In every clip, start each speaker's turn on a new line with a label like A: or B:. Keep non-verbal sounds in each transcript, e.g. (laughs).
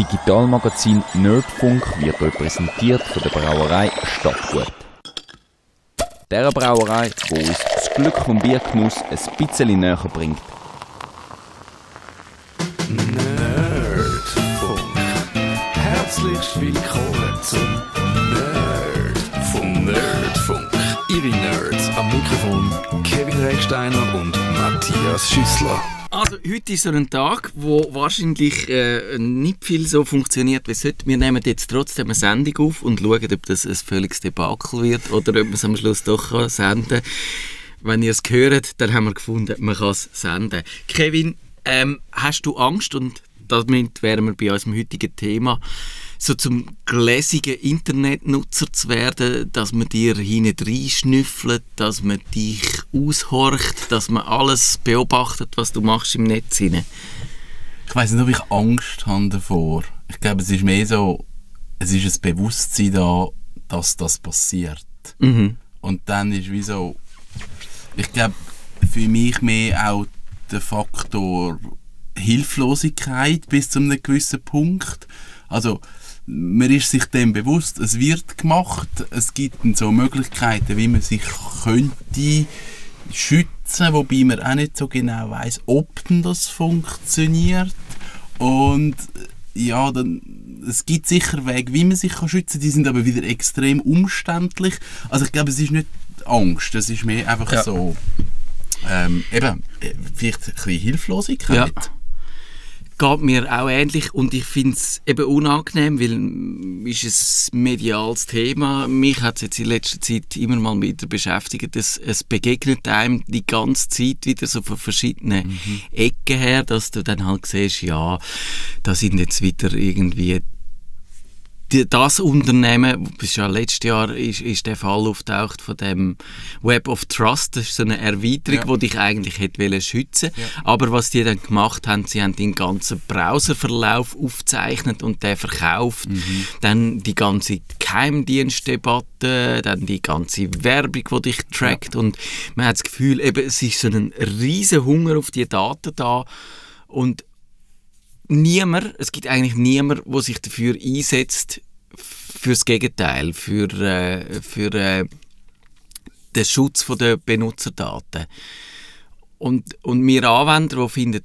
A: Digitalmagazin Nerdfunk wird euch präsentiert von der Brauerei Stadtgut. Der Brauerei, wo uns das Glück vom Biergenuss ein bisschen näher bringt.
B: Nerdfunk. Herzlich willkommen zum Nerd vom Nerdfunk. Ihre Nerds am Mikrofon Kevin Recksteiner und Matthias Schüssler.
C: Heute ist so ein Tag, wo wahrscheinlich äh, nicht viel so funktioniert wie sollte. Wir nehmen jetzt trotzdem eine Sendung auf und schauen, ob das ein völliges Debakel wird oder ob man es am Schluss doch senden kann. Wenn ihr es hört, dann haben wir gefunden, man kann es senden. Kevin, ähm, hast du Angst, und damit wären wir bei unserem heutigen Thema, so zum gläsigen Internetnutzer zu werden, dass man dir hinein schnüffelt, dass man dich aushorcht, dass man alles beobachtet, was du machst im Netz hinein.
D: Ich weiß nicht, ob ich Angst habe davor. Ich glaube, es ist mehr so, es ist ein Bewusstsein da, dass das passiert.
C: Mhm.
D: Und dann ist wie so, ich glaube, für mich mehr auch der Faktor Hilflosigkeit bis zu einem gewissen Punkt. Also, man ist sich dem bewusst, es wird gemacht, es gibt so Möglichkeiten, wie man sich könnte schützen, wobei man auch nicht so genau weiß, ob denn das funktioniert. Und ja, dann, es gibt sicher Wege, wie man sich kann schützen kann, die sind aber wieder extrem umständlich. Also ich glaube, es ist nicht Angst, es ist mehr einfach
C: Ja.
D: so, ähm, eben, äh, vielleicht ein bisschen Hilflosigkeit.
C: Ja. Geht mir auch ähnlich und ich finde es eben unangenehm, weil ist ein mediales Thema. Mich hat es jetzt in letzter Zeit immer mal wieder beschäftigt. Es, es begegnet einem die ganze Zeit wieder so von verschiedenen Ecken her, dass du dann halt siehst, ja, da sind jetzt wieder irgendwie die, das Unternehmen, bis ja letztes Jahr ist, ist der Fall auftaucht von dem Web of Trust, das ist so eine Erweiterung,
D: Ja.
C: die dich eigentlich hätte wollen schützen. Aber was die dann gemacht haben, sie haben den ganzen Browserverlauf aufgezeichnet und der verkauft, dann die ganze Geheimdienstdebatte, dann die ganze Werbung, die dich trackt. Und man hat das Gefühl, eben, es ist so ein riesen Hunger auf die Daten da. Und niemand, es gibt eigentlich niemand, der sich dafür einsetzt, fürs Gegenteil, für, äh, für äh, den Schutz der Benutzerdaten. Und, und wir Anwender, die finden,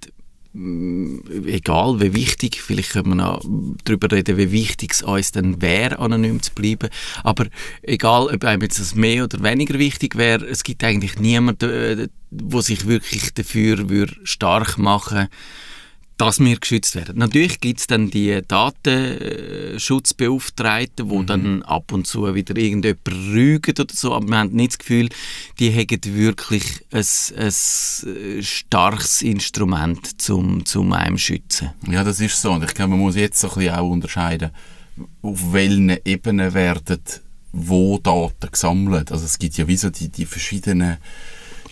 C: mm, egal wie wichtig, vielleicht können wir noch darüber reden, wie wichtig es uns dann wäre, anonym zu bleiben, aber egal, ob einem jetzt das mehr oder weniger wichtig wäre, es gibt eigentlich niemanden, äh, der sich wirklich dafür stark machen würde, dass wir geschützt werden. Natürlich gibt es dann die Datenschutzbeauftragten, die dann ab und zu wieder irgendjemand rügen oder so, aber wir haben nicht das Gefühl, die hätten wirklich ein, ein starkes Instrument zum, zum einem schützen.
D: Ja, das ist so. Und ich glaube, man muss jetzt so ein bisschen auch unterscheiden, auf welchen Ebenen werden wo Daten gesammelt. Also es gibt ja wie so die, die verschiedenen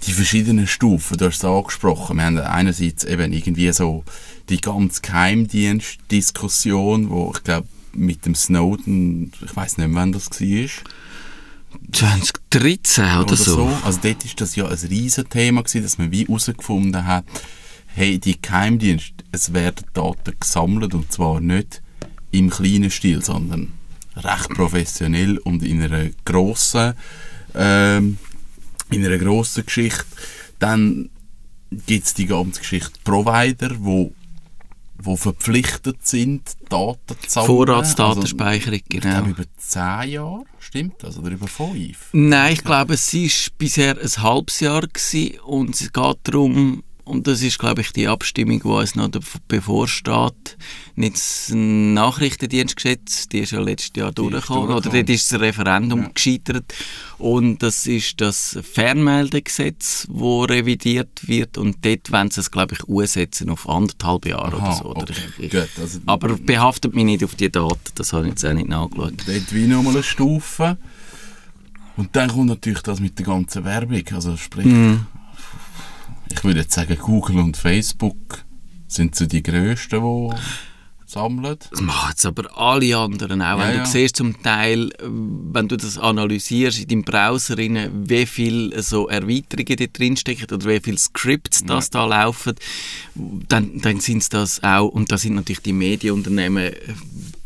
D: die verschiedenen Stufen, du hast es angesprochen. Wir haben einerseits eben irgendwie so die ganz Geheimdienst-Diskussion, wo ich glaube mit dem Snowden, ich weiß nicht, mehr, wann das war.
C: 2013 oder,
D: oder
C: so.
D: so. Also dort ist das ja ein riesen Thema gewesen, dass man wie herausgefunden hat, hey, die Geheimdienste, es werden Daten gesammelt und zwar nicht im kleinen Stil, sondern recht professionell und in einer grossen, ähm, in einer grossen Geschichte. Dann gibt es die ganze Geschichte Provider, wo wo verpflichtet sind, Daten zu sammeln.
C: Vorratsdatenspeicherung,
D: Also, ich
C: genau.
D: glaube über 10 Jahre, stimmt das? Oder über 5?
C: Nein, ich glaube, es war bisher ein halbes Jahr gewesen und es geht darum, und das ist, glaube ich, die Abstimmung, die uns noch bevorsteht, nicht das Nachrichtendienstgesetz, die ist ja letztes Jahr durchgekommen, oder dort ist das Referendum
D: Ja.
C: gescheitert und das ist das Fernmeldegesetz, wo revidiert wird und dort wollen sie es, glaube ich, umsetzen auf anderthalb Jahre oder
D: Aha,
C: so. Oder
D: okay,
C: ich, ich,
D: gut, also-
C: aber behaftet mich nicht auf die Daten, das habe ich jetzt auch nicht nachgeschaut.
D: dort wie nochmal eine Stufe. Und dann kommt natürlich das mit der ganzen Werbung. Also sprich, ich würde jetzt sagen, Google und Facebook sind so die grössten, die sammeln.
C: Das machen jetzt aber alle anderen auch.
D: Ja,
C: wenn
D: ja.
C: du siehst zum Teil, wenn du das analysierst in deinem Browser, rein, wie viele so Erweiterungen da drin stecken oder wie viele Scripts das da laufen, dann, dann sind es das auch, und da sind natürlich die Medienunternehmen,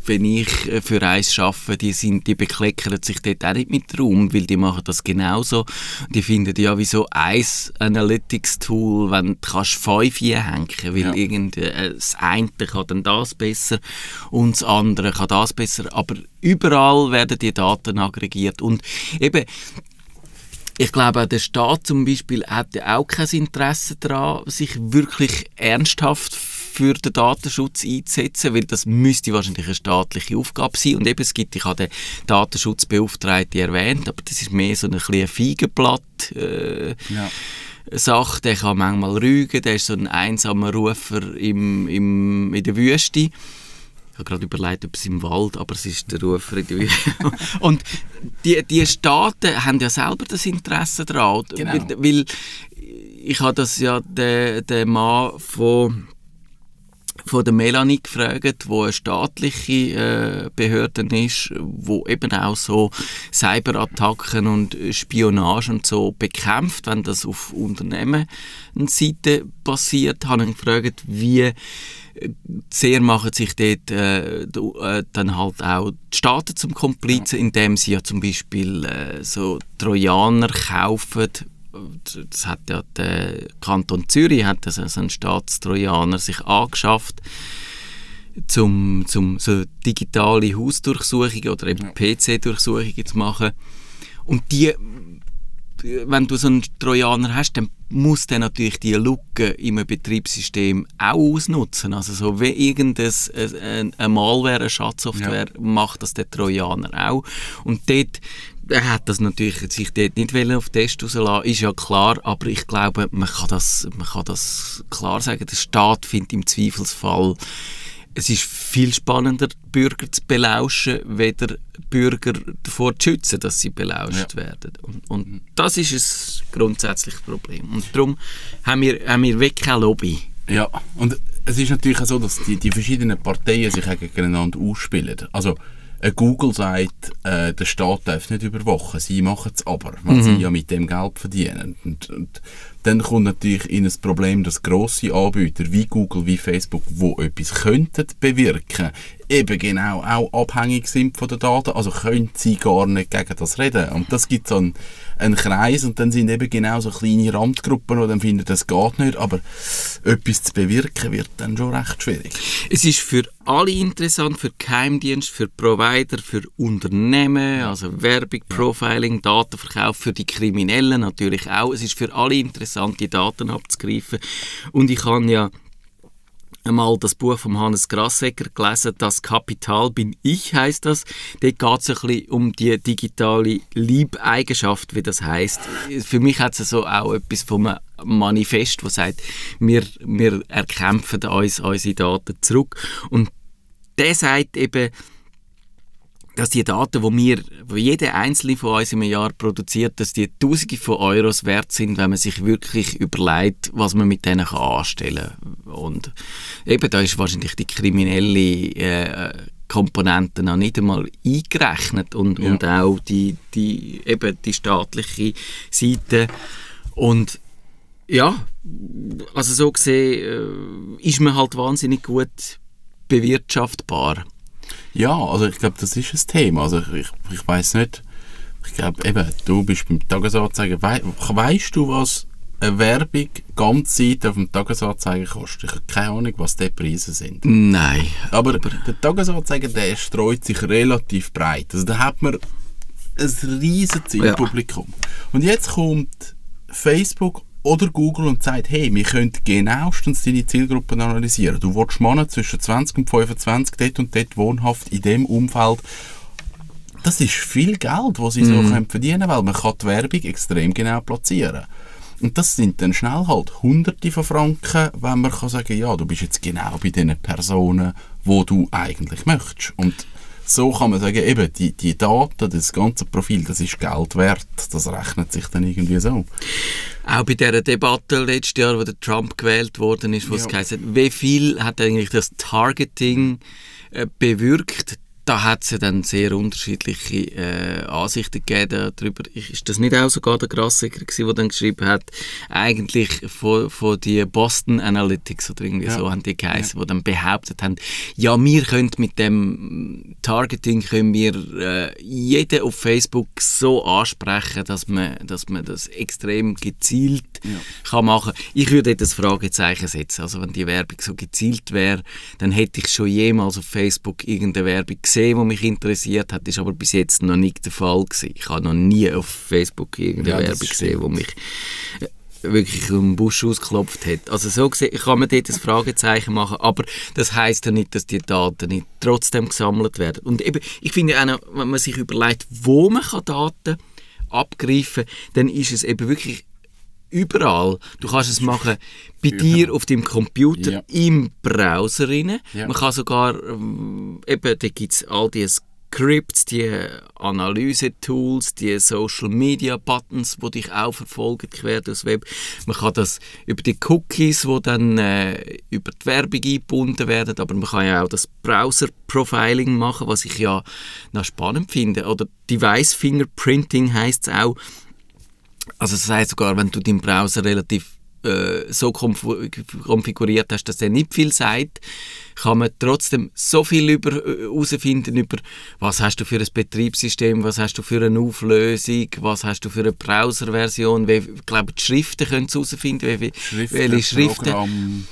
C: wenn ich äh, für eins arbeite, die, sind, die bekleckern sich dort auch nicht mit Raum, weil die machen das genauso. Die finden ja wieso ein Analytics-Tool, wenn du kannst fünf hängen, weil
D: Ja.
C: irgend, äh, das eine kann dann das besser und das andere kann das besser, aber überall werden die Daten aggregiert und eben ich glaube, der Staat zum Beispiel hat auch kein Interesse daran, sich wirklich ernsthaft für den Datenschutz einzusetzen, weil das müsste wahrscheinlich eine staatliche Aufgabe sein. Und eben, es gibt, ich habe den Datenschutzbeauftragten erwähnt, aber das ist mehr so ein bisschen ein Feigenblatt. Äh,
D: Ja.
C: Sache, der kann manchmal rügen, der ist so ein einsamer Rufer im, im, in der Wüste. Ich habe gerade überlegt, ob es im Wald, aber es ist der Rufer in der Wüste. (laughs) Und die, die Staaten haben ja selber das Interesse daran,
D: Genau.
C: weil, weil ich habe das ja den, den Mann von von der Melanie gefragt, wo eine staatliche äh, Behörde ist, wo eben auch so Cyberattacken und Spionage und so bekämpft, wenn das auf Unternehmensseite passiert, habe ich gefragt, wie äh, sehr machen sich dort äh, äh, dann halt auch die Staaten zum Komplizen, indem sie ja zum Beispiel äh, so Trojaner kaufen das hat ja der Kanton Zürich hat also so einen Staatstrojaner sich angeschafft zum, zum so digitale Hausdurchsuchungen oder eben PC-Durchsuchungen zu machen und die wenn du so einen Trojaner hast, dann muss der natürlich die Lücke im Betriebssystem auch ausnutzen. Also so wie irgendein ein, ein Malware, eine Schadsoftware macht das der Trojaner auch. Und dort er hat das natürlich sich dort nicht auf Test rauslassen, ist ja klar, aber ich glaube, man kann das, man kann das klar sagen, der Staat findet im Zweifelsfall es ist viel spannender, Bürger zu belauschen, weder Bürger davor zu schützen, dass sie belauscht werden. Und, und das ist ein grundsätzliches Problem. Und darum haben wir, haben wir wirklich keine Lobby.
D: Ja, und es ist natürlich auch so, dass die, die verschiedenen Parteien sich gegeneinander ausspielen. Also, Google sagt, äh, der Staat darf nicht überwachen, sie machen es aber, weil sie ja mit dem Geld verdienen. Und, und dann kommt natürlich in ein Problem, dass grosse Anbieter wie Google, wie Facebook, wo etwas könnten bewirken, eben genau auch abhängig sind von den Daten, also können sie gar nicht gegen das reden. Und das gibt so einen, einen Kreis und dann sind eben genau so kleine Randgruppen, die dann finden, das geht nicht, aber etwas zu bewirken wird dann schon recht schwierig.
C: Es ist für alle interessant, für Geheimdienst, für Provider, für Unternehmen, also Werbung, Profiling, Datenverkauf, für die Kriminellen natürlich auch. Es ist für alle interessant, die Daten abzugreifen. Und ich habe ja einmal das Buch von Hannes Grassecker gelesen, «Das Kapital bin ich» heißt das. Dort geht es ein bisschen um die digitale Liebeigenschaft, wie das heißt. Für mich hat es so auch etwas vom Manifest, das sagt, wir, wir erkämpfen uns unsere Daten zurück. Und der sagt eben, dass die Daten, die wir, die jeder einzelne von uns im Jahr produziert, dass die Tausende von Euros wert sind, wenn man sich wirklich überlegt, was man mit denen kann anstellen kann. Und eben da ist wahrscheinlich die kriminelle äh, Komponente noch nicht einmal eingerechnet und,
D: Ja.
C: und auch die, die, eben die staatliche Seite. Und ja, also so gesehen äh, ist man halt wahnsinnig gut bewirtschaftbar.
D: Ja, also ich glaube, das ist ein Thema. Also ich, ich weiß nicht, ich glaube eben, du bist beim Tagesanzeiger, wei weißt du, was eine Werbung ganz Zeit auf dem Tagesanzeiger kostet? Ich habe keine Ahnung, was die Preise sind.
C: Nein.
D: Aber der Tagesanzeiger, der streut sich relativ breit. Also da hat man ein riesen Zielpublikum. Und jetzt kommt Facebook oder Google und sagt, hey, wir können genauestens deine Zielgruppen analysieren. Du willst Männer zwischen 20 und 25 dort und dort wohnhaft in dem Umfeld. Das ist viel Geld, das sie so können verdienen weil man kann die Werbung extrem genau platzieren und das sind dann schnell halt Hunderte von Franken, wenn man kann sagen, ja, du bist jetzt genau bei den Personen, wo du eigentlich möchtest. Und so kann man sagen, eben, die, die Daten, das ganze Profil, das ist Geld wert. Das rechnet sich dann irgendwie so.
C: Auch bei dieser Debatte letztes Jahr, wo der Trump gewählt worden ist, wo es
D: Ja.
C: geheißen hat, wie viel hat eigentlich das Targeting äh, bewirkt? Da hat es ja dann sehr unterschiedliche äh, Ansichten gegeben darüber. Ist das nicht auch sogar der Grassiger gewesen, der dann geschrieben hat, eigentlich von, von die Boston Analytics oder irgendwie
D: Ja.
C: so haben die geheißen, die dann behauptet haben, ja, wir können mit dem Targeting können wir äh, jeden auf Facebook so ansprechen, dass man, dass man das extrem gezielt kann machen. Ich würde das Fragezeichen setzen. Also wenn die Werbung so gezielt wäre, dann hätte ich schon jemals auf Facebook irgendeine Werbung gesehen, die mich interessiert hat. Ist aber bis jetzt noch nicht der Fall gewesen. Ich habe noch nie auf Facebook irgendeine
D: Ja,
C: Werbung gesehen, die mich äh, wirklich um den Busch ausgeklopft hat. Also so gesehen kann man dort ein Fragezeichen machen, aber das heißt ja nicht, dass die Daten nicht trotzdem gesammelt werden. Und eben, ich finde auch noch, wenn man sich überlegt, wo man kann Daten abgreifen kann, dann ist es eben wirklich überall. Du kannst es machen bei dir auf dem Computer,
D: Ja.
C: im Browser rein.
D: Ja.
C: Man kann sogar, ähm, eben, da gibt es all die Scripts, die Analyse-Tools, die Social-Media-Buttons, die dich auch verfolgen quer durchs Web. Man kann das über die Cookies, die dann äh, über die Werbung eingebunden werden, aber man kann ja auch das Browser-Profiling machen, was ich ja noch spannend finde. Oder Device-Fingerprinting heißt es auch. Also das heißt sogar, wenn du deinen Browser relativ äh, so konf- konfiguriert hast, dass er nicht viel sagt, kann man trotzdem so viel über äh, herausfinden über was hast du für ein Betriebssystem, was hast du für eine Auflösung, was hast du für eine Browserversion, wie, ich glaube die Schriften können herausfinden, wie, welche Schriften
D: Programm.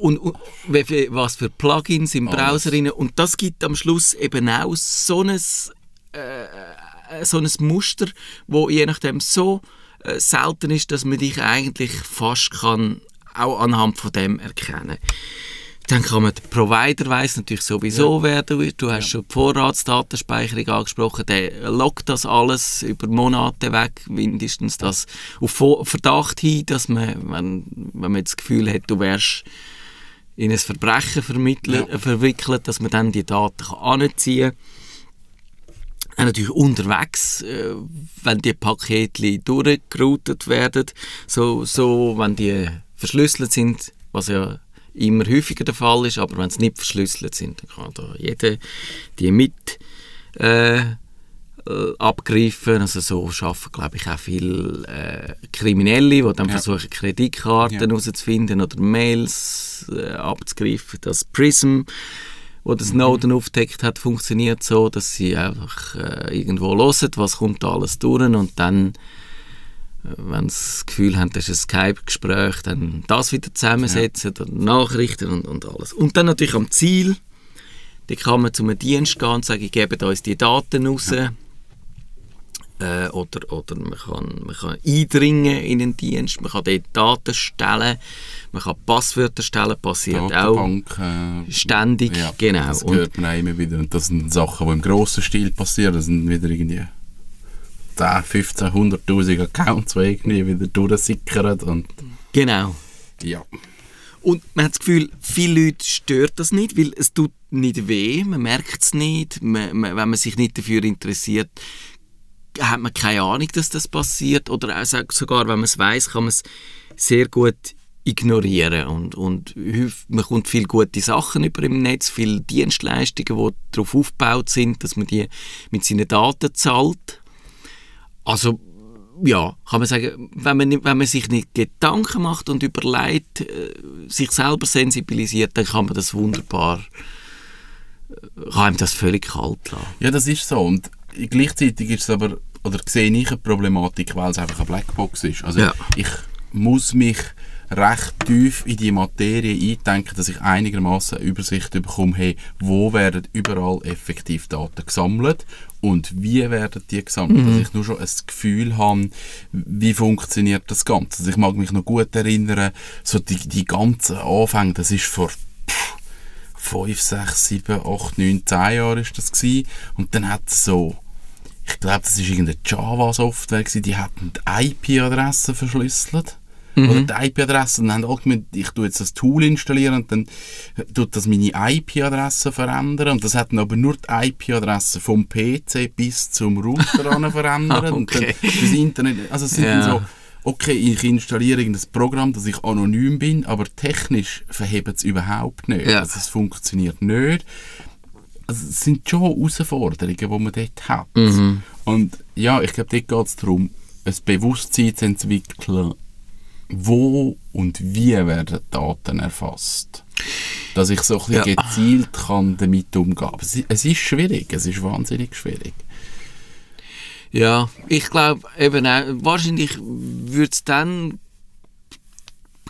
C: und, und wie was für Plugins im. Browser rein. Und das gibt am Schluss eben auch so ein, äh, so ein Muster, wo je nachdem so äh, selten ist, dass man dich eigentlich fast kann auch anhand von dem erkennen. Dann kann man, der Provider weiss natürlich sowieso, wer du bist. Du hast schon die Vorratsdatenspeicherung angesprochen. Der loggt das alles über Monate weg, mindestens das auf Verdacht hin, dass man, wenn, wenn man das Gefühl hat, du wärst in ein Verbrechen
D: Ja.
C: äh, verwickelt, dass man dann die Daten kann anziehen kann. Auch natürlich unterwegs, äh, wenn die Pakete durchgeroutet werden, so, so, wenn die verschlüsselt sind, was ja immer häufiger der Fall ist, aber wenn sie nicht verschlüsselt sind, dann kann da jeder die mit äh, äh, abgreifen. Also so schaffen, glaube ich, auch viele äh, Kriminelle, die dann
D: Ja.
C: versuchen, Kreditkarten
D: Ja.
C: herauszufinden oder Mails äh, abzugreifen. Das Prism, wo das Snowden aufdeckt hat, funktioniert so, dass sie einfach äh, irgendwo hören, was kommt da alles durch und dann äh, wenn sie das Gefühl haben, das ist ein Skype-Gespräch, dann das wieder zusammensetzen, dann Nachrichten und, und alles. Und dann natürlich am Ziel, da kann man zu einem Dienst gehen und sagen, gebt uns die Daten raus. Äh, oder, oder man, kann, man kann eindringen in einen Dienst, man kann dort Daten stellen, man kann Passwörter stellen, passiert auch
D: Datenbank, äh,
C: ständig,
D: ja,
C: genau.
D: Das hört man auch immer wieder. Und das sind Sachen, die im grossen Stil passieren. Das sind wieder irgendwie 10, 15, 100'000 Accounts, die irgendwie wieder durchsickern. Und
C: genau.
D: ja,
C: Und man hat das Gefühl, viele Leute stört das nicht, weil es tut nicht weh, man merkt es nicht. Man, man, wenn man sich nicht dafür interessiert, hat man keine Ahnung, dass das passiert. Oder auch sogar, wenn man es weiß, kann man es sehr gut ignorieren. Und, und man kommt viele gute Sachen über im Netz, viele Dienstleistungen, die darauf aufgebaut sind, dass man die mit seinen Daten zahlt. Also ja, kann man sagen, wenn man, wenn man sich nicht Gedanken macht und überlegt, äh, sich selber sensibilisiert, dann kann man das wunderbar, äh, kann einem das völlig kalt lassen.
D: ja, das ist so. Und gleichzeitig ist es aber, oder sehe ich eine Problematik, weil es einfach eine Blackbox ist. Also
C: Ja.
D: ich muss mich recht tief in die Materie eindenken, dass ich einigermaßen Übersicht bekomme, hey, wo werden überall effektiv Daten gesammelt und wie werden die gesammelt. Dass ich nur schon ein Gefühl habe, wie funktioniert das Ganze. Also ich mag mich noch gut erinnern, so die, die ganzen Anfänge, das ist vor pff, 5, 6, 7, 8, 9, 10 Jahren ist das gewesen. Und dann hat es so, ich glaube, das ist irgendeine Java-Software die hat die IP-Adresse verschlüsselt. oder die IP-Adresse und dann haben alle gemeint, ich tue jetzt das Tool installieren und dann tut das meine IP-Adresse verändern und das hat dann aber nur die IP-Adresse vom PC bis zum Router (laughs) verändert und dann
C: Okay.
D: das Internet, also es sind
C: Ja.
D: so okay, ich installiere irgendein Programm, dass ich anonym bin, aber technisch verhebt es überhaupt nicht.
C: Ja.
D: Also es funktioniert nicht. Also es sind schon Herausforderungen, die man dort hat. Und ja, ich glaube, dort geht es darum, ein Bewusstsein zu entwickeln, wo und wie werden Daten erfasst. Dass ich so ein bisschen
C: Ja.
D: gezielt kann damit umgehen kann. Es, es ist schwierig, es ist wahnsinnig schwierig.
C: Ja, ich glaube eben auch, wahrscheinlich würde es dann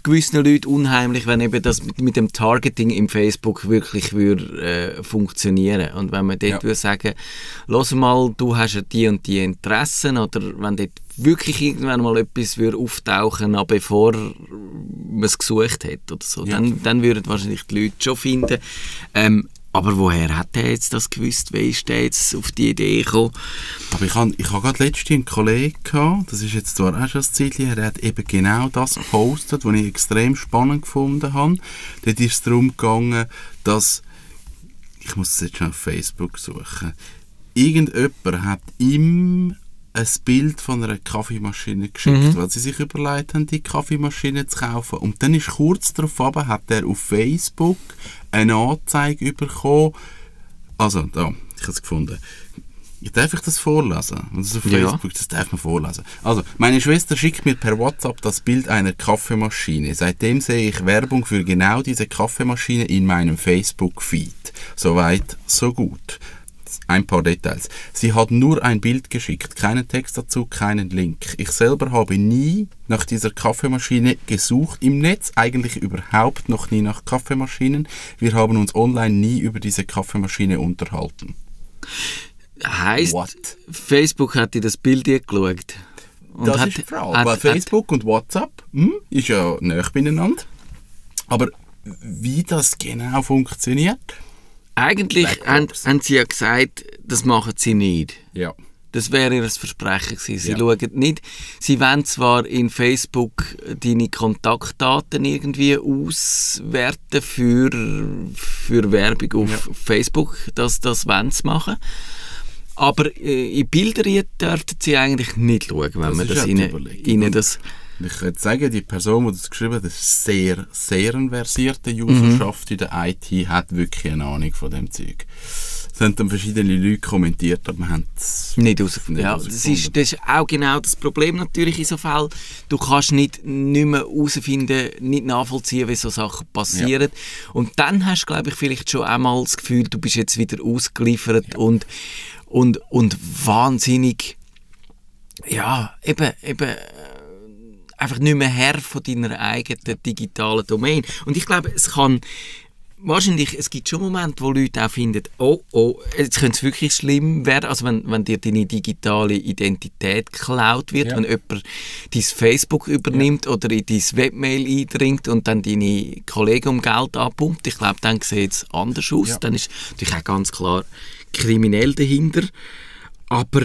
C: gewissen Leuten unheimlich, wenn eben das mit, mit dem Targeting im Facebook wirklich würde äh, funktionieren und wenn man dort
D: Ja.
C: würde sagen, los mal, du hast ja die und die Interessen oder wenn dort wirklich irgendwann mal etwas würde auftauchen, noch bevor man es gesucht hat oder so,
D: Ja.
C: dann, dann würden wahrscheinlich die Leute schon finden. Ähm, aber woher hat er jetzt das gewusst? Wie ist der jetzt auf die Idee gekommen?
D: Aber ich habe ich hab gerade letztens einen Kollegen gehabt, das ist jetzt zwar auch schon ein Zeitchen her, der hat eben genau das gepostet, was ich extrem spannend gefunden habe. Dort ist es darum gegangen, dass, ich muss es jetzt schon auf Facebook suchen, irgendjemand hat ihm ein Bild von einer Kaffeemaschine geschickt, weil sie sich überlegt haben, die Kaffeemaschine zu kaufen. Und dann ist kurz darauf aber hat er auf Facebook eine Anzeige bekommen. Also, da, ich habe es gefunden. Darf ich das vorlesen? Das ist auf
C: Ja.
D: Facebook, das darf man vorlesen. Also, meine Schwester schickt mir per WhatsApp das Bild einer Kaffeemaschine. Seitdem sehe ich Werbung für genau diese Kaffeemaschine in meinem Facebook-Feed. Soweit, so gut. Ein paar Details. Sie hat nur ein Bild geschickt, keinen Text dazu, keinen Link. Ich selber habe nie nach dieser Kaffeemaschine gesucht im Netz, eigentlich überhaupt noch nie nach Kaffeemaschinen. Wir haben uns online nie über diese Kaffeemaschine unterhalten.
C: Heißt,
D: What?
C: Facebook hat dir das Bild geschaut. Und
D: das
C: hat,
D: ist die Frage.
C: hat-
D: Weil
C: hat-
D: Facebook und WhatsApp hm, ist ja näher beieinander. Aber wie das genau funktioniert?
C: Eigentlich haben, haben sie ja gesagt, das machen sie nicht.
D: Ja.
C: Das wäre ihr Versprechen gewesen. Sie
D: Ja.
C: schauen nicht, sie wollen zwar in Facebook deine Kontaktdaten irgendwie auswerten für, für Werbung auf Facebook, das, das wollen sie machen. Aber äh, in Bilder dürften sie eigentlich nicht schauen, wenn
D: Das
C: man das
D: ja
C: ihnen, ihnen das...
D: Und Ich würde sagen, die Person, die das geschrieben hat, ist sehr, sehr eine versierte Userschaft in der IT, hat wirklich eine Ahnung von dem Zeug. Es haben dann verschiedene Leute kommentiert, aber wir haben es
C: Nicht herausgefunden. Ja, das, ist, das ist auch genau das Problem natürlich in so Fällen. Du kannst nicht, nicht mehr herausfinden, nicht nachvollziehen, wie so Sachen passieren. Und dann hast du, glaube ich, vielleicht schon einmal das Gefühl, du bist jetzt wieder ausgeliefert und, und, und wahnsinnig, ja, eben, eben, einfach nicht mehr Herr von deiner eigenen digitalen Domain. Und ich glaube, es kann wahrscheinlich, es gibt schon Momente, wo Leute auch finden, oh, oh, jetzt könnte es wirklich schlimm werden, also wenn, wenn dir deine digitale Identität geklaut wird,
D: Ja.
C: wenn jemand dein Facebook übernimmt oder in dein Webmail eindringt und dann deine Kollegen um Geld abpumpt, ich glaube, dann sieht es anders aus,
D: Ja.
C: dann ist natürlich auch ganz klar kriminell dahinter, aber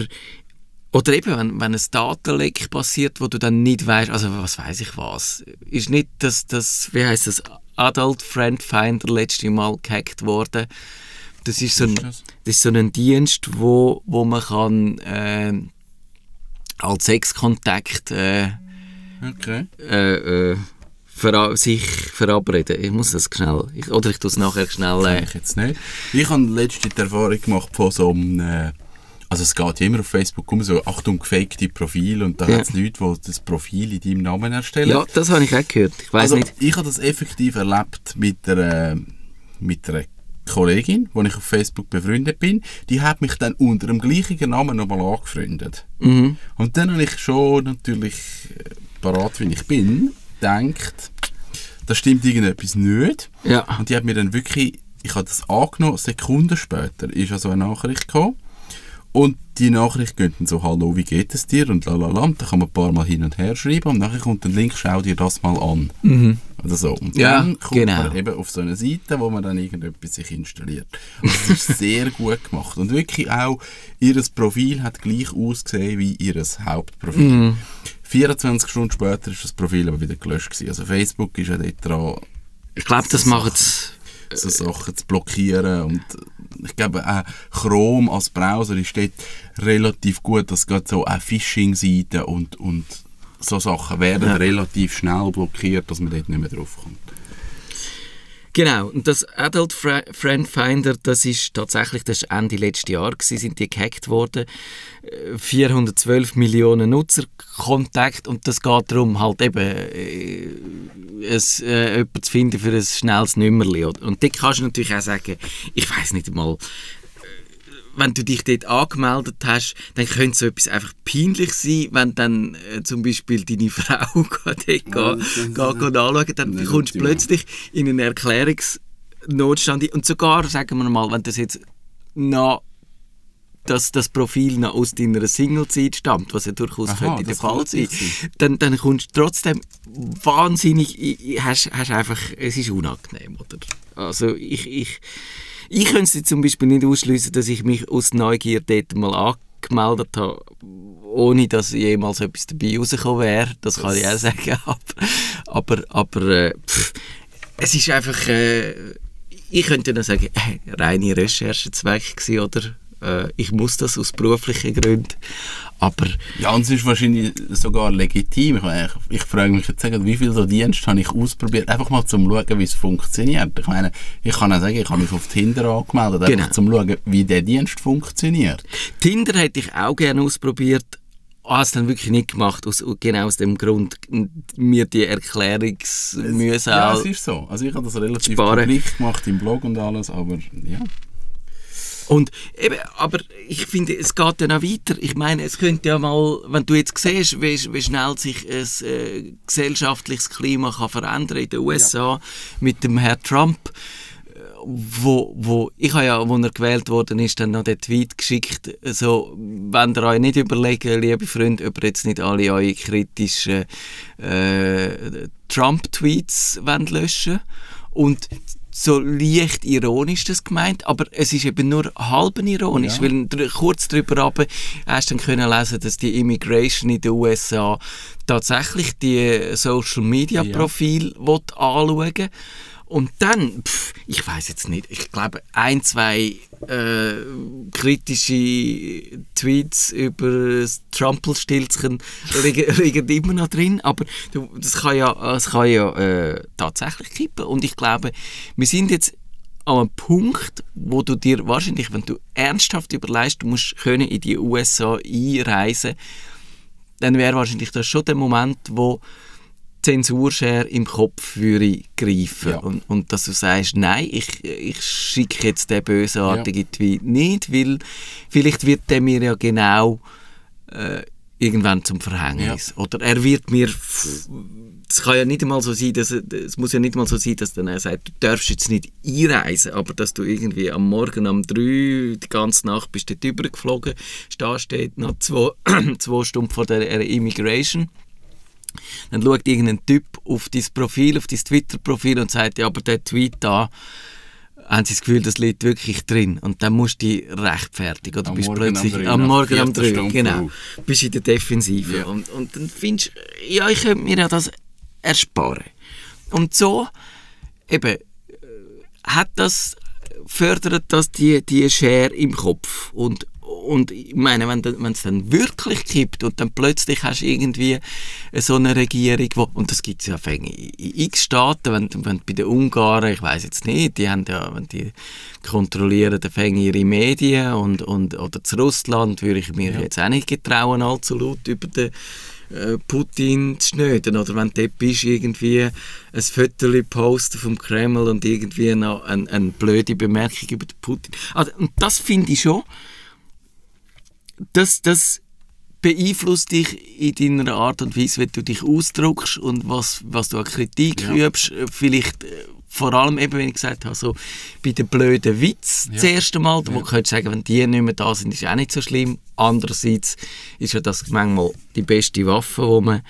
C: oder eben, wenn, wenn ein Datenleck passiert, wo du dann nicht weißt, also was weiß ich was, ist nicht das, das wie heißt das, Adult Friend Finder letzte Mal gehackt worden. Das ist so ein, das? ist so ein Dienst, wo, wo man kann äh, als Sexkontakt äh,
D: Okay.
C: äh, äh, vera sich verabreden. Ich muss das schnell, ich, oder ich tue es nachher schnell. Äh,
D: Ich jetzt nicht. Ich habe letzte die Erfahrung gemacht von so einem, äh, also es geht ja immer auf Facebook um so, Achtung, gefakte Profil und da
C: Ja.
D: hat es Leute, die das Profil in deinem Namen erstellen.
C: ja, das habe ich auch gehört. Ich weiß
D: also,
C: nicht.
D: ich habe das effektiv erlebt mit einer, mit einer Kollegin, wo ich auf Facebook befreundet bin. Die hat mich dann unter dem gleichen Namen nochmal angefreundet.
C: Mhm.
D: Und dann habe ich schon natürlich, äh, parat wie ich bin, gedacht, da stimmt irgendetwas nicht.
C: Ja.
D: Und die hat mir dann wirklich, ich habe das angenommen, Sekunden später ist also eine Nachricht gekommen. Und die Nachricht geht dann so, hallo, wie geht es dir? Und lalala, dann kann man ein paar Mal hin und her schreiben und nachher kommt der Link, schau dir das mal an. Oder so. Und
C: Ja,
D: dann kommt
C: genau.
D: man eben auf so eine Seite, wo man dann irgendetwas sich installiert. Und das ist sehr (laughs) gut gemacht. Und wirklich auch, ihr Profil hat gleich ausgesehen wie ihr Hauptprofil.
C: Mhm.
D: 24 Stunden später ist das Profil aber wieder gelöscht gewesen. Also Facebook ist ja dort dran,
C: Ich glaube, das
D: So
C: machen sie
D: so Sachen zu blockieren und ich glaube auch Chrome als Browser ist dort relativ gut, dass gerade so auch Phishing-Seiten und, und so Sachen werden
C: Ja.
D: relativ schnell blockiert, dass man dort nicht mehr drauf kommt.
C: Genau, und das Adult Fri- Friend Finder, das ist tatsächlich, das Ende letzten Jahr gewesen, sind die gehackt worden. Äh, 412 Millionen Nutzerkontakt und das geht darum, halt eben äh, es, äh, jemanden zu finden für ein schnelles Nummerli. Und dort kannst du natürlich auch sagen, ich weiß nicht mal, wenn du dich dort angemeldet hast, dann könnte so etwas einfach peinlich sein, wenn dann äh, zum Beispiel deine (laughs) Frau dort geht,
D: Ja,
C: geht, anschauen, dann
D: Nicht
C: kommst du plötzlich in einen Erklärungsnotstand und sogar, sagen wir mal, wenn das jetzt noch dass das Profil noch aus deiner Singlezeit stammt, was ja durchaus
D: Aha,
C: könnte der Fall sein, dann, dann kommst du trotzdem wahnsinnig, hast, hast einfach, es ist unangenehm, oder? Also ich, ich, ich könnte es zum Beispiel nicht ausschließen, dass ich mich aus Neugier dort mal angemeldet habe, ohne dass jemals etwas dabei rausgekommen wäre, das kann ich auch sagen, (laughs) aber, aber, aber äh, pff, es ist einfach, äh, ich könnte dann sagen, äh, reine Recherchezweck gewesen, oder? Äh, ich muss das aus beruflichen Gründen, aber
D: Ja, und es ist wahrscheinlich sogar legitim. Ich, meine, ich, ich frage mich jetzt, wie viele so Dienste habe ich ausprobiert, einfach mal zum schauen, wie es funktioniert. Ich meine, ich kann auch sagen, ich habe mich auf Tinder angemeldet, einfach
C: Genau.
D: zum schauen, wie der Dienst funktioniert.
C: Tinder hätte ich auch gerne ausprobiert, habe es dann wirklich nicht gemacht, aus, genau aus dem Grund, mir die Erklärungsmühsal...
D: Ja, es ist so. Also ich habe das relativ
C: Sparen.
D: publik gemacht im Blog und alles, aber ja.
C: Und eben, aber ich finde, es geht dann auch weiter. Ich meine, es könnte ja mal, wenn du jetzt siehst, wie, wie schnell sich ein äh, gesellschaftliches Klima kann verändern in den USA mit dem Herrn Trump, äh, wo, wo ich habe ja, wo er gewählt worden ist, dann noch den Tweet geschickt, so, wenn ihr euch nicht überlegen, liebe Freunde, ob ihr jetzt nicht alle eure kritischen äh, Trump-Tweets wollt löschen und so leicht ironisch das gemeint, aber es ist eben nur halb ironisch,
D: Ja.
C: weil dr- kurz drüber runter hast du dann können lesen, dass die Immigration in den USA tatsächlich die Social Media
D: Ja.
C: Profil will anschauen und dann, pff, ich weiß jetzt nicht, ich glaube ein, zwei äh, kritische Tweets über das Trumpelstilzchen liegen, (laughs) liegen immer noch drin, aber das kann ja, das kann ja äh, tatsächlich kippen. Und ich glaube, wir sind jetzt an einem Punkt, wo du dir wahrscheinlich, wenn du ernsthaft überlegst, du musst können in die USA einreisen, dann wäre wahrscheinlich das schon der Moment, wo Zensurschere im Kopf würde greifen
D: Ja.
C: und, und dass du sagst, nein, ich, ich schicke jetzt den bösartigen Tweet nicht, weil vielleicht wird der mir ja genau äh, irgendwann zum Verhängnis. Oder er wird mir... Es kann ja nicht einmal so sein, dass es muss ja nicht mal so sein, dass dann er sagt, du darfst jetzt nicht einreisen, aber dass du irgendwie am Morgen um drei die ganze Nacht bist du dort übergeflogen, stehst steht noch zwei, (clears throat) zwei Stunden vor der Immigration dann schaut irgendein Typ auf dein Profil, auf dein Twitter-Profil und sagt, ja, aber der Tweet da, haben sie das Gefühl, das liegt wirklich drin. Und dann musst du dich rechtfertigen. Oder
D: Am
C: bist
D: Morgen
C: plötzlich am
D: nach
C: Morgen drei,
D: Stunde
C: genau.
D: früh.
C: Bist in der Defensive.
D: Ja.
C: Und, und dann findest du, ja, ich könnte mir ja das ersparen. Und so, eben, äh, hat das, fördert das die, die Schere im Kopf. Und, und ich meine, wenn es dann wirklich kippt und dann plötzlich hast du irgendwie so eine Regierung, wo, und das gibt es ja in x Staaten, wenn, wenn bei den Ungarn, ich weiß jetzt nicht, die haben ja, wenn die kontrollieren dann ihre Medien und, und, oder zu Russland würde ich mir jetzt auch nicht getrauen, allzu laut über den äh, Putin zu schnöden. Oder wenn du dort bist, irgendwie ein Foto posten vom Kreml und irgendwie noch eine, eine blöde Bemerkung über den Putin. Also, und das finde ich schon, das, das beeinflusst dich in deiner Art und Weise, wie du dich ausdrückst und was, was du an Kritik
D: Ja.
C: übst. Äh, Vielleicht äh, vor allem eben, wenn ich gesagt habe, so bei den blöden Witz das erste Mal, wo du könntest sagen, wenn die nicht mehr da sind, ist auch nicht so schlimm. Andererseits ist ja das manchmal die beste Waffe, die man,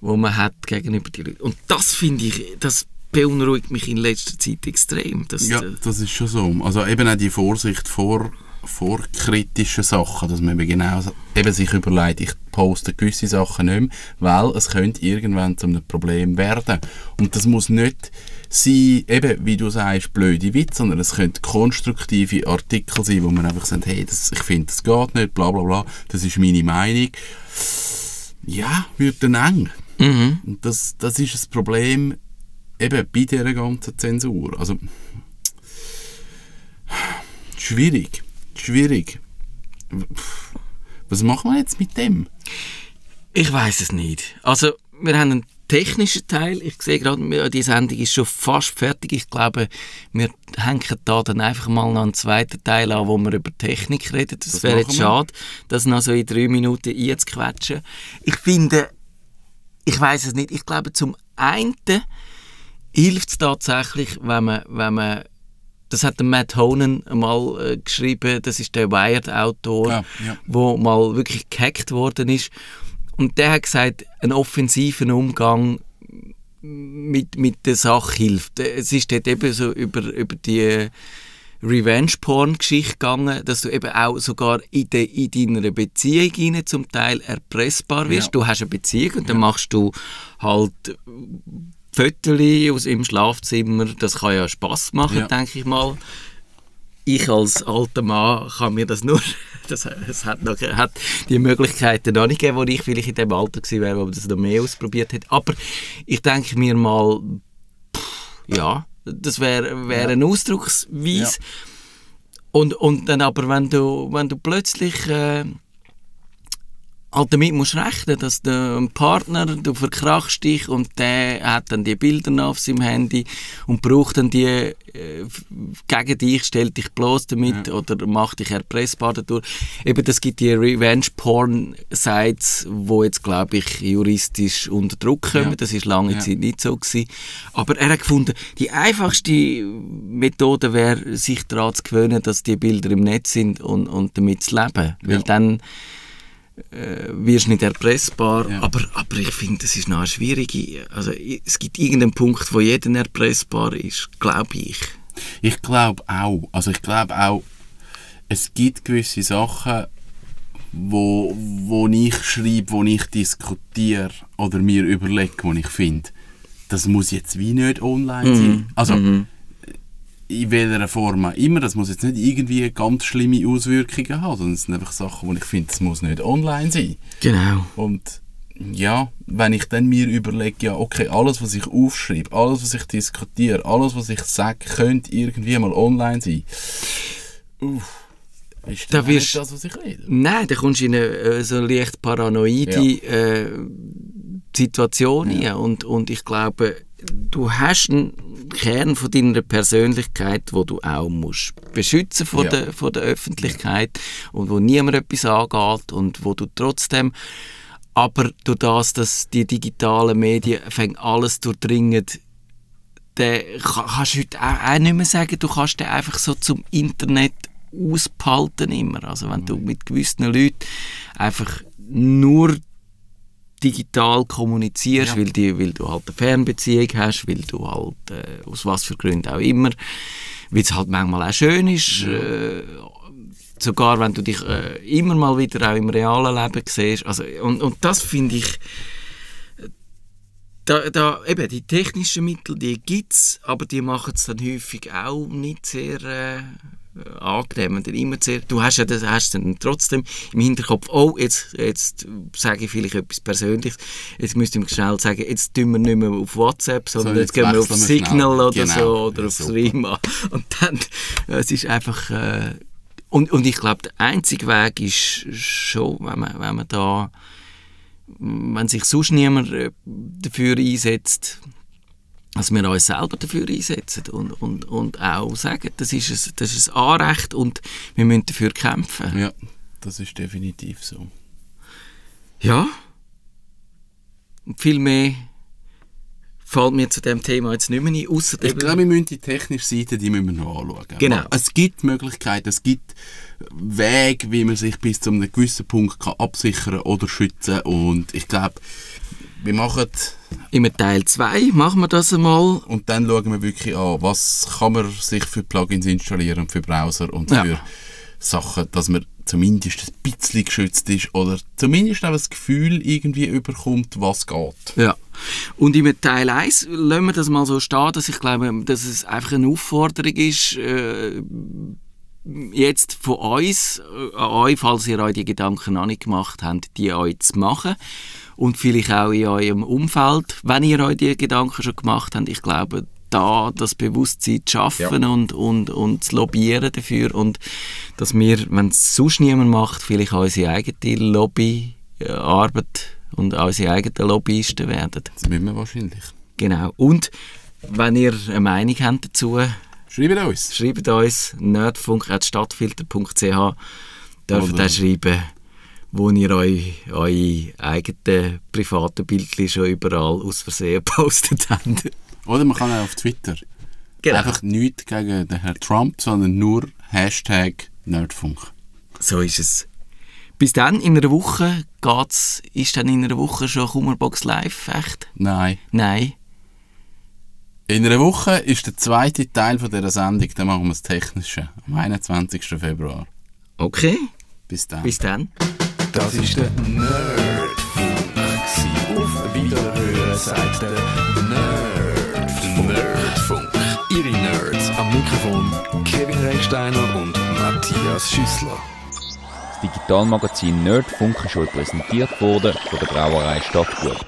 C: wo man hat gegenüber den Leuten. Und das finde ich, das beunruhigt mich in letzter Zeit extrem. Das,
D: Ja, das ist schon so. Also eben auch die Vorsicht vor, vor kritischen Sachen, dass man eben genau eben sich überlegt, ich poste gewisse Sachen nicht mehr, weil es könnte irgendwann zu einem Problem werden. Und das muss nicht sein, eben, wie du sagst, blöde Witze, sondern es könnte konstruktive Artikel sein, wo man einfach sagt, hey, das, ich finde, das geht nicht, bla bla bla, das ist meine Meinung. Ja, wird dann eng.
C: mhm.
D: Und das, das ist das Problem eben bei dieser ganzen Zensur. Also, schwierig. Schwierig. Was machen wir jetzt mit dem?
C: Ich weiß es nicht. Also, wir haben einen technischen Teil. Ich sehe gerade, die Sendung ist schon fast fertig. Ich glaube, wir hängen da dann einfach mal noch einen zweiten Teil an, wo wir über Technik reden. Das,
D: Das
C: wäre jetzt schade, das noch so in drei Minuten einzuquetschen. Ich finde, ich weiß es nicht. Ich glaube, zum einen hilft es tatsächlich, wenn man, wenn man das hat der Matt Honan mal äh, geschrieben, das ist der Wired-Autor,
D: Ja, ja.
C: wo mal wirklich gehackt worden ist. Und der hat gesagt, ein offensiven Umgang mit, mit der Sache hilft. Es ist dort eben so über, über die Revenge-Porn-Geschichte gegangen, dass du eben auch sogar in, de, in deiner Beziehung hinein zum Teil erpressbar wirst.
D: Ja.
C: Du hast eine Beziehung und dann machst du halt Fotos aus im Schlafzimmer. Das kann ja Spaß machen,
D: Ja.
C: denke ich mal. Ich als alter Mann kann mir das nur, (laughs) das, es hat, noch, hat die Möglichkeiten noch nicht gegeben, wo ich vielleicht in dem Alter gewesen wäre, wo man das noch mehr ausprobiert hätte. Aber ich denke mir mal, pff, ja, das wäre wär eine Ausdrucksweise. Und, und dann aber, wenn du, wenn du plötzlich äh, halt damit musst rechnen, dass der ein Partner, du verkrachst dich und der hat dann die Bilder auf seinem Handy und braucht dann die äh, gegen dich, stellt dich bloß damit oder macht dich erpressbar dadurch. Eben, das gibt die Revenge-Porn-Sites, wo jetzt, glaube ich, juristisch unter Druck kommen.
D: Ja.
C: Das ist lange
D: Ja.
C: Zeit nicht so gewesen. Aber er hat gefunden, die einfachste Methode wäre, sich daran zu gewöhnen, dass die Bilder im Netz sind und, und damit zu leben. Weil
D: Ja.
C: dann äh, wirst nicht erpressbar.
D: Ja.
C: Aber, aber ich finde, das ist noch eine schwierige. Also, es gibt irgendeinen Punkt, wo jeder erpressbar ist, glaube ich.
D: Ich glaube auch. Also ich glaube auch, es gibt gewisse Sachen, wo, wo ich schreibe, wo ich diskutiere oder mir überlege, wo ich finde, das muss jetzt wie nicht online sein. Also in welcher Form auch immer, das muss jetzt nicht irgendwie ganz schlimme Auswirkungen haben, sondern es sind einfach Sachen, wo ich finde, es muss nicht online sein.
C: Genau.
D: Und ja, wenn ich dann mir überlege, ja, okay, alles, was ich aufschreibe, alles, was ich diskutiere, alles, was ich sage, könnte irgendwie mal online sein. Uff, ist
C: Da
D: das
C: wirst-
D: nicht das, was ich will?
C: Nein, da kommst du in eine äh, so leicht paranoide äh, Situation rein. Und, und ich glaube, du hast einen Kern von deiner Persönlichkeit, wo du auch musst beschützen von,
D: Ja.
C: der, von der Öffentlichkeit und wo niemand etwas angeht und wo du trotzdem aber durch das, dass die digitalen Medien fängt alles durchdringen, dann ka- kannst du heute auch, auch nicht mehr sagen, du kannst den einfach so zum Internet ausbehalten immer. Also wenn du mit gewissen Leuten einfach nur digital kommunizierst,
D: Ja.
C: weil, die, weil du halt eine Fernbeziehung hast, weil du halt äh, aus was für Gründen auch immer, weil es halt manchmal auch schön ist, äh, sogar wenn du dich äh, immer mal wieder auch im realen Leben siehst. Also, und, und das finde ich, da, da, eben, die technischen Mittel, die gibt es, aber die machen es dann häufig auch nicht sehr äh, angenehm. Und dann immer sehr, du hast ja das, hast dann trotzdem im Hinterkopf, oh, jetzt, jetzt sage ich vielleicht etwas Persönliches, jetzt müsste ich schnell sagen, jetzt tun wir nicht mehr auf WhatsApp, sondern
D: So,
C: jetzt,
D: jetzt
C: gehen wir auf Signal
D: schnell.
C: oder
D: Genau.
C: so, oder
D: Ja,
C: auf. Threema. Und dann, äh, es ist einfach... Äh, und, und ich glaube, der einzige Weg ist schon, wenn man, wenn man da, wenn sich sonst niemand äh, dafür einsetzt, dass wir uns selber dafür einsetzen und, und, und auch sagen, das ist, ein, das ist ein Anrecht und wir müssen dafür kämpfen.
D: Ja, das ist definitiv so.
C: Ja. Und viel mehr fällt mir zu dem Thema jetzt nicht mehr ein, ausser
D: Ich glaube, wir müssen die technische Seite die müssen wir noch anschauen.
C: Genau.
D: Es gibt Möglichkeiten, es gibt Wege, wie man sich bis zu einem gewissen Punkt kann absichern oder schützen Und ich glaube, wir machen
C: Im Teil 2 machen wir das einmal.
D: und dann schauen wir wirklich an, was kann man sich für Plugins installieren für Browser und
C: Ja.
D: für Sachen, dass man zumindest ein bisschen geschützt ist oder zumindest auch das Gefühl irgendwie überkommt, was geht.
C: Ja. Und im Teil 1 lassen wir das mal so stehen, dass ich glaube, dass es einfach eine Aufforderung ist, äh, jetzt von uns, äh, an euch, falls ihr euch die Gedanken noch nicht gemacht habt, die euch zu machen. Und vielleicht auch in eurem Umfeld, wenn ihr euch die Gedanken schon gemacht habt. Ich glaube, da das Bewusstsein zu schaffen und, und, und zu lobbyieren dafür und dass wir, wenn es sonst niemand macht, vielleicht auch unsere eigene Lobbyarbeit und unsere eigenen Lobbyisten werden.
D: Das müssen wir wahrscheinlich.
C: Genau. Und wenn ihr eine Meinung habt dazu,
D: Schreibt uns.
C: schreibt uns nerdfunk.stadtfilter.ch dürft auch schreiben, wo ihr euch eure eigenen privaten Bildchen schon überall aus Versehen (laughs) gepostet habt.
D: Oder man kann auch auf Twitter.
C: Genau.
D: Einfach nichts gegen den Herrn Trump, sondern nur Hashtag Nerdfunk.
C: So ist es. Bis dann, in einer Woche geht's, ist dann in einer Woche schon Kummerbox live, echt?
D: Nein.
C: Nein.
D: In einer Woche ist der zweite Teil von dieser Sendung. Dann machen wir das Technische. Am 21. Februar.
C: Okay,
D: Bis dann.
C: bis dann.
B: Das ist der Nerdfunk. gsi. Auf Wiederhören sagt der Nerdfunk. Nerdfunk. Ihre Nerds am Mikrofon Kevin Recksteiner und Matthias Schüssler.
A: Das Digitalmagazin Nerdfunk ist euch präsentiert worden von der Brauerei Stadtgut.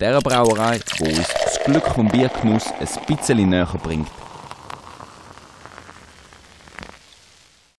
A: Der Brauerei, die uns das Glück vom Biergenuss ein bisschen näher bringt.